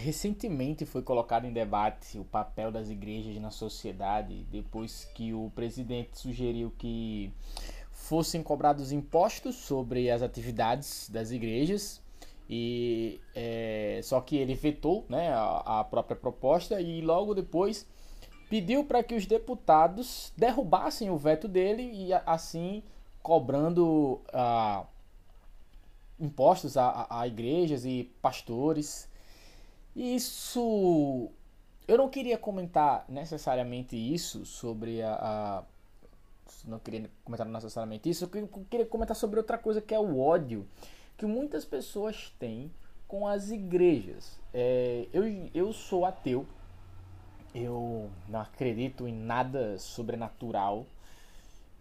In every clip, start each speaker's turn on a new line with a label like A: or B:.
A: recentemente foi colocado em debate o papel das igrejas na sociedade, depois que o presidente sugeriu que fossem cobrados impostos sobre as atividades das igrejas. E é, só que ele vetou né, a, a própria proposta e logo depois pediu para que os deputados derrubassem o veto dele e assim cobrando ah, impostos a, a, igrejas e pastores. Isso eu não queria comentar necessariamente isso sobre a, a, não queria comentar necessariamente isso, eu queria comentar sobre outra coisa que é o ódio que muitas pessoas têm com as igrejas. É, eu, eu sou ateu, eu não acredito em nada sobrenatural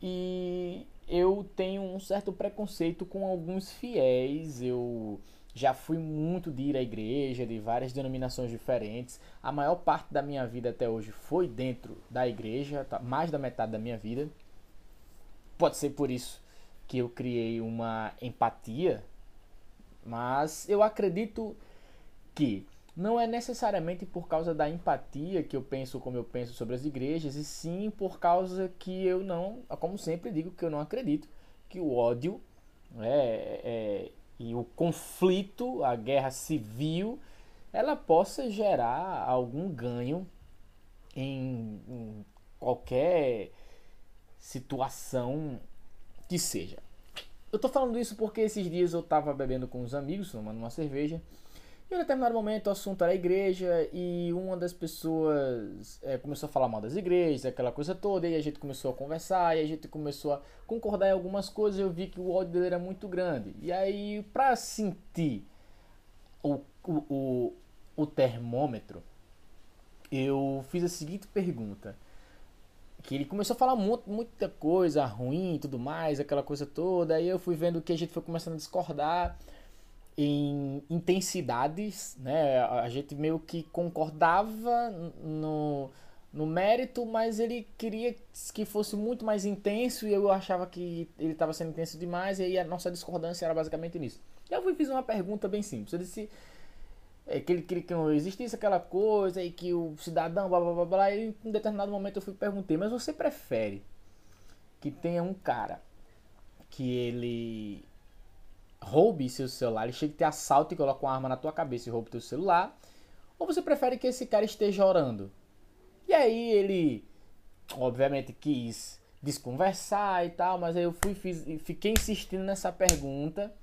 A: e eu tenho um certo preconceito com alguns fiéis. Eu já fui muito de ir à igreja, de várias denominações diferentes. A maior parte da minha vida até hoje foi dentro da igreja, tá? mais da metade da minha vida. Pode ser por isso que eu criei uma empatia, mas eu acredito que não é necessariamente por causa da empatia que eu penso como eu penso sobre as igrejas, e sim por causa que eu não, como sempre digo, que eu não acredito que o ódio é, é, e o conflito, a guerra civil, ela possa gerar algum ganho em, em qualquer situação que seja. Eu tô falando isso porque esses dias eu tava bebendo com uns amigos, tomando uma cerveja, em um determinado momento o assunto era a igreja e uma das pessoas é, começou a falar mal das igrejas, aquela coisa toda, e a gente começou a conversar, e a gente começou a concordar em algumas coisas, eu vi que o ódio dele era muito grande. E aí, para sentir o, o, o, o termômetro, eu fiz a seguinte pergunta. Que ele começou a falar muito, muita coisa ruim e tudo mais, aquela coisa toda. Aí eu fui vendo que a gente foi começando a discordar em intensidades, né? A gente meio que concordava no, no mérito, mas ele queria que fosse muito mais intenso e eu achava que ele estava sendo intenso demais e aí a nossa discordância era basicamente nisso. Eu fui fiz uma pergunta bem simples. Eu disse é, que ele queria que não existisse aquela coisa e que o cidadão blá blá blá blá e em um determinado momento eu fui perguntei, mas você prefere que tenha um cara que ele roube seu celular, ele chega e te assalta e coloca uma arma na tua cabeça e rouba teu celular, ou você prefere que esse cara esteja orando? E aí ele, obviamente, quis desconversar e tal, mas aí eu fui, fiz, fiquei insistindo nessa pergunta,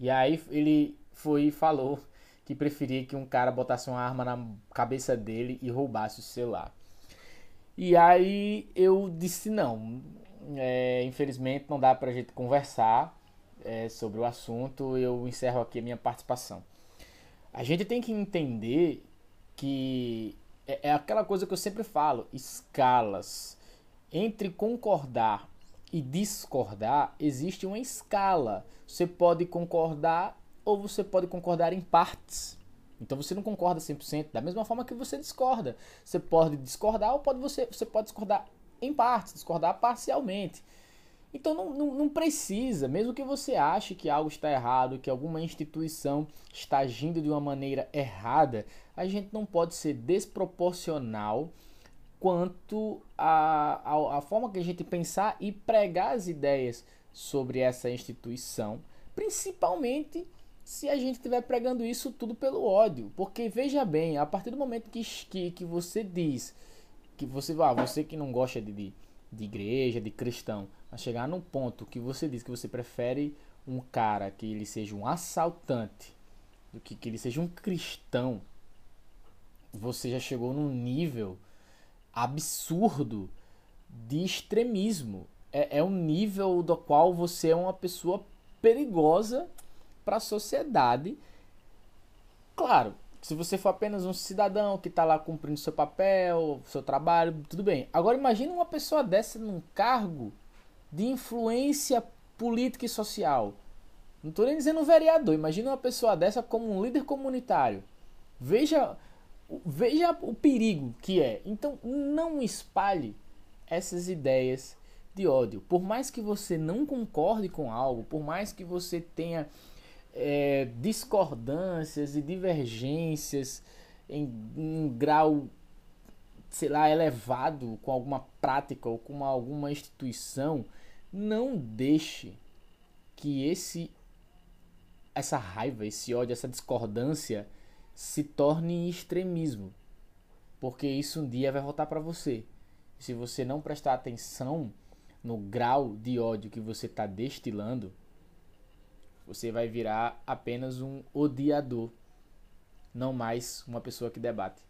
A: e aí ele foi e falou que preferia que um cara botasse uma arma na cabeça dele e roubasse o celular. E aí eu disse não, é, infelizmente não dá pra gente conversar, é, sobre o assunto, eu encerro aqui a minha participação. A gente tem que entender que é, é aquela coisa que eu sempre falo: escalas. Entre concordar e discordar, existe uma escala. Você pode concordar ou você pode concordar em partes. Então você não concorda 100%, da mesma forma que você discorda. Você pode discordar ou pode você, você pode discordar em partes, discordar parcialmente. Então não, não, não, precisa, mesmo que você ache que algo está errado, que alguma instituição está agindo de uma maneira errada, a gente não pode ser desproporcional quanto a forma que a gente pensar e pregar as ideias sobre essa instituição, principalmente se a gente estiver pregando isso tudo pelo ódio. Porque veja bem, a partir do momento que, que, que você diz que você, ah, você que não gosta de, de, de igreja, de cristão, a chegar num ponto que você diz que você prefere um cara que ele seja um assaltante do que que ele seja um cristão, você já chegou num nível absurdo de extremismo. É, é um nível do qual você é uma pessoa perigosa para a sociedade. Claro, se você for apenas um cidadão que está lá cumprindo seu papel, seu trabalho, tudo bem. Agora imagine uma pessoa dessa num cargo de influência política e social. Não estou nem dizendo um vereador, imagina uma pessoa dessa como um líder comunitário. Veja, veja o perigo que é. Então não espalhe essas ideias de ódio. Por mais que você não concorde com algo, por mais que você tenha é, discordâncias e divergências em um grau, sei lá, elevado com alguma prática ou com alguma instituição, não deixe que esse essa raiva, esse ódio, essa discordância se torne extremismo. Porque isso um dia vai voltar para você. Se você não prestar atenção no grau de ódio que você está destilando, você vai virar apenas um odiador, não mais uma pessoa que debate.